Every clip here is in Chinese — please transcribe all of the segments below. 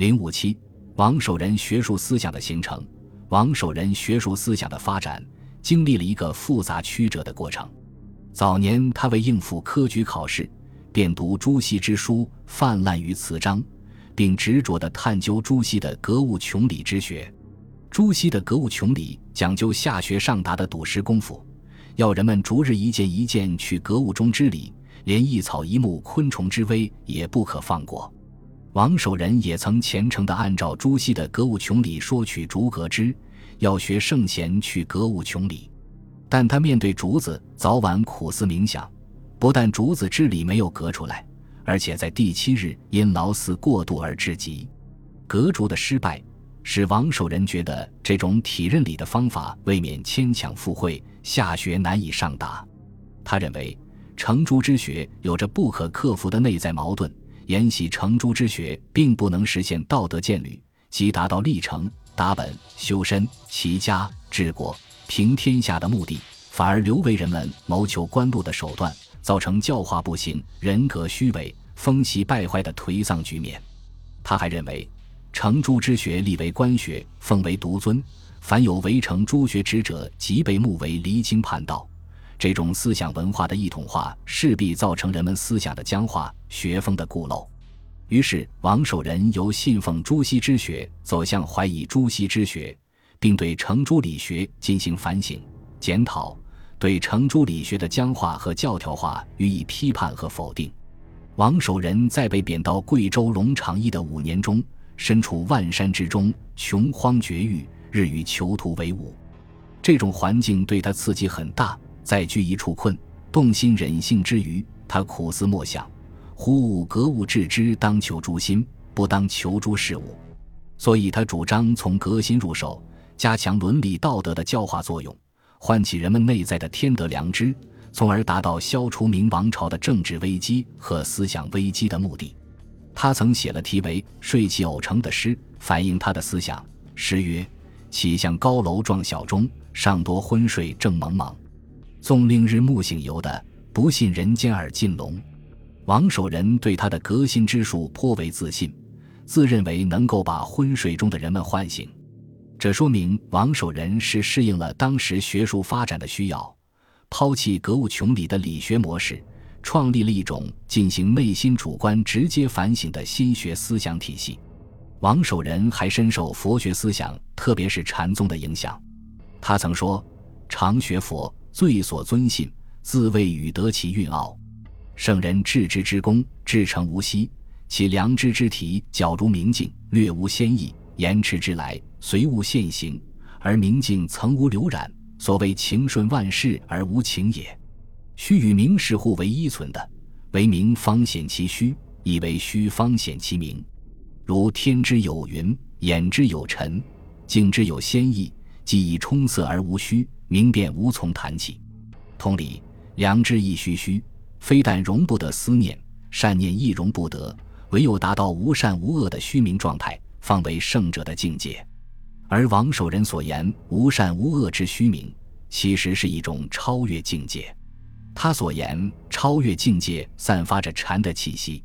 零五七，王守仁学术思想的形成。王守仁学术思想的发展经历了一个复杂曲折的过程。早年，他为应付科举考试，便读朱熹之书，泛滥于词章，并执着地探究朱熹的格物穷理之学。朱熹的格物穷理讲究下学上达的笃实功夫，要人们逐日一件一件去格物中之理，连一草一木、昆虫之微也不可放过。王守仁也曾虔诚地按照朱熹的格物穷理说取竹格之，要学圣贤去格物穷理。但他面对竹子，早晚苦思冥想，不但竹子之理没有格出来，而且在第七日因劳思过度而至极。格竹的失败，使王守仁觉得这种体认理的方法未免牵强附会，下学难以上达。他认为成竹之学有着不可克服的内在矛盾。研习程朱之学，并不能实现道德建律，即达到立成、达本、修身、齐家、治国、平天下的目的，反而留为人们谋求官禄的手段，造成教化不行、人格虚伪、风气败坏的颓丧局面。他还认为，程朱之学立为官学，奉为独尊，凡有违程朱学之者，即被目为离经叛道。这种思想文化的一统化，势必造成人们思想的僵化、学风的固漏。于是，王守仁由信奉朱熹之学，走向怀疑朱熹之学，并对程朱理学进行反省、检讨，对程朱理学的僵化和教条化予以批判和否定。王守仁在被贬到贵州龙场驿的五年中，身处万山之中，穷荒绝域，日与囚徒为伍，这种环境对他刺激很大。在居一处困，动心忍性之余，他苦思默想：忽悟格物致知，当求诸心，不当求诸事物。所以他主张从革新入手，加强伦理道德的教化作用，唤起人们内在的天德良知，从而达到消除明王朝的政治危机和思想危机的目的。他曾写了题为《睡起偶成》的诗，反映他的思想。诗曰：“起向高楼撞小钟，上多昏睡正蒙蒙。”纵令日暮醒犹的，不信人间耳尽聋。王守仁对他的革新之术颇为自信，自认为能够把昏睡中的人们唤醒。这说明王守仁是适应了当时学术发展的需要，抛弃格物穷理的理学模式，创立了一种进行内心主观直接反省的心学思想体系。王守仁还深受佛学思想，特别是禅宗的影响。他曾说：“常学佛。”最所尊信，自谓与得其蕴奥。圣人致知之功，至诚无息。其良知之体，皎如明镜，略无先意；言迟之来，随物现形，而明镜曾无流染。所谓情顺万事而无情也。虚与明是互为依存的，为明方显其虚，以为虚方显其明。如天之有云，眼之有尘，镜之有仙意，既以充塞而无虚。明便无从谈起。同理，良知亦虚虚，非但容不得思念，善念亦容不得。唯有达到无善无恶的虚名状态，方为圣者的境界。而王守仁所言无善无恶之虚名，其实是一种超越境界。他所言超越境界，散发着禅的气息。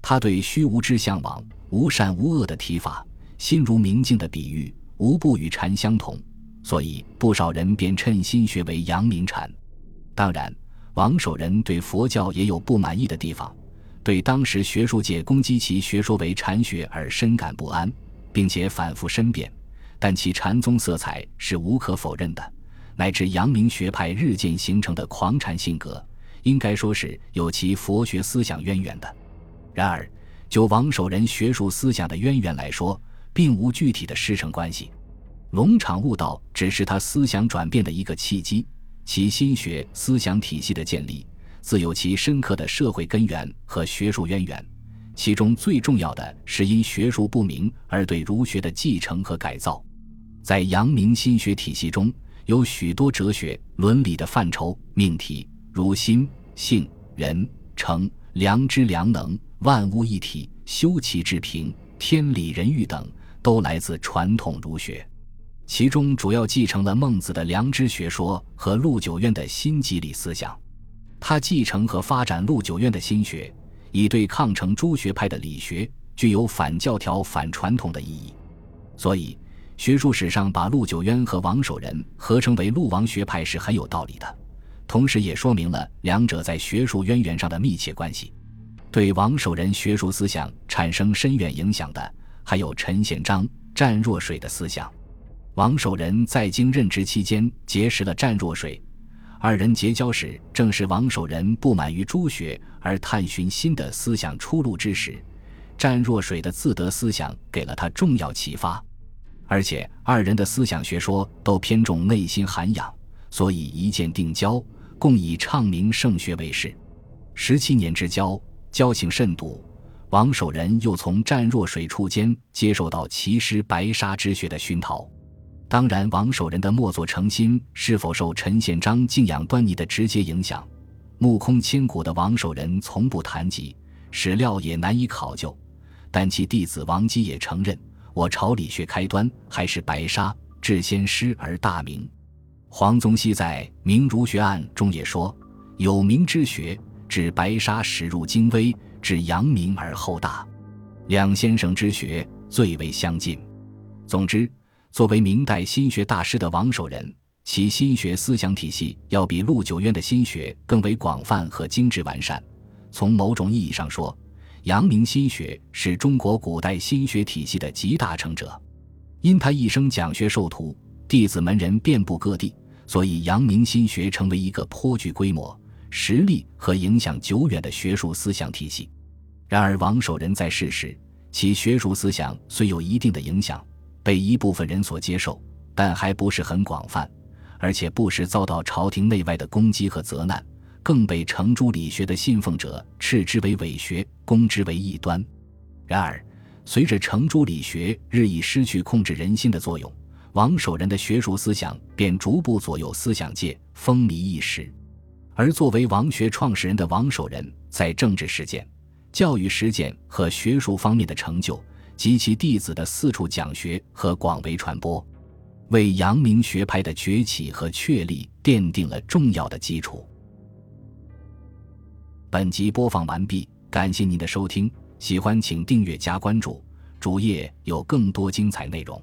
他对虚无之向往，无善无恶的提法，心如明镜的比喻，无不与禅相同。所以，不少人便称心学为阳明禅。当然，王守仁对佛教也有不满意的地方，对当时学术界攻击其学说为禅学而深感不安，并且反复申辩。但其禅宗色彩是无可否认的，乃至阳明学派日渐形成的狂禅性格，应该说是有其佛学思想渊源的。然而，就王守仁学术思想的渊源来说，并无具体的师承关系。龙场悟道只是他思想转变的一个契机，其心学思想体系的建立自有其深刻的社会根源和学术渊源。其中最重要的是因学术不明而对儒学的继承和改造。在阳明心学体系中有许多哲学伦理的范畴命题，如心、性、人、诚、良知、良能、万物一体、修齐治平、天理人欲等，都来自传统儒学。其中主要继承了孟子的良知学说和陆九渊的新机理思想，他继承和发展陆九渊的心学，以对抗程朱学派的理学，具有反教条、反传统的意义。所以，学术史上把陆九渊和王守仁合称为陆王学派是很有道理的，同时也说明了两者在学术渊源上的密切关系。对王守仁学术思想产生深远影响的，还有陈宪章、湛若水的思想。王守仁在京任职期间结识了湛若水，二人结交时正是王守仁不满于朱学而探寻新的思想出路之时。湛若水的自得思想给了他重要启发，而且二人的思想学说都偏重内心涵养，所以一见定交，共以畅明圣学为事。十七年之交，交情甚笃。王守仁又从湛若水处间接受到奇师白沙之学的熏陶。当然，王守仁的默作诚心是否受陈宪章敬仰端倪的直接影响，目空千古的王守仁从不谈及，史料也难以考究。但其弟子王基也承认，我朝理学开端还是白沙，至先师而大明。黄宗羲在《明儒学案》中也说：“有名之学，指白沙始入精微，至阳明而后大。两先生之学最为相近。”总之，作为明代心学大师的王守仁，其心学思想体系要比陆九渊的心学更为广泛和精致完善。从某种意义上说，阳明心学是中国古代心学体系的集大成者，因他一生讲学授徒，弟子门人遍布各地，所以阳明心学成为一个颇具规模、实力和影响久远的学术思想体系。然而，王守仁在世时，其学术思想虽有一定的影响，被一部分人所接受，但还不是很广泛，而且不时遭到朝廷内外的攻击和责难。更被程朱理学的信奉者斥之为伪学，攻之为异端。然而，随着程朱理学日益失去控制人心的作用，王守仁的学术思想便逐步左右思想界，风靡一时。而作为王学创始人的王守仁，在政治实践、教育实践和学术方面的成就，及其弟子的四处讲学和广为传播，为阳明学派的崛起和确立奠定了重要的基础。本集播放完毕，感谢您的收听，喜欢请订阅加关注，主页有更多精彩内容。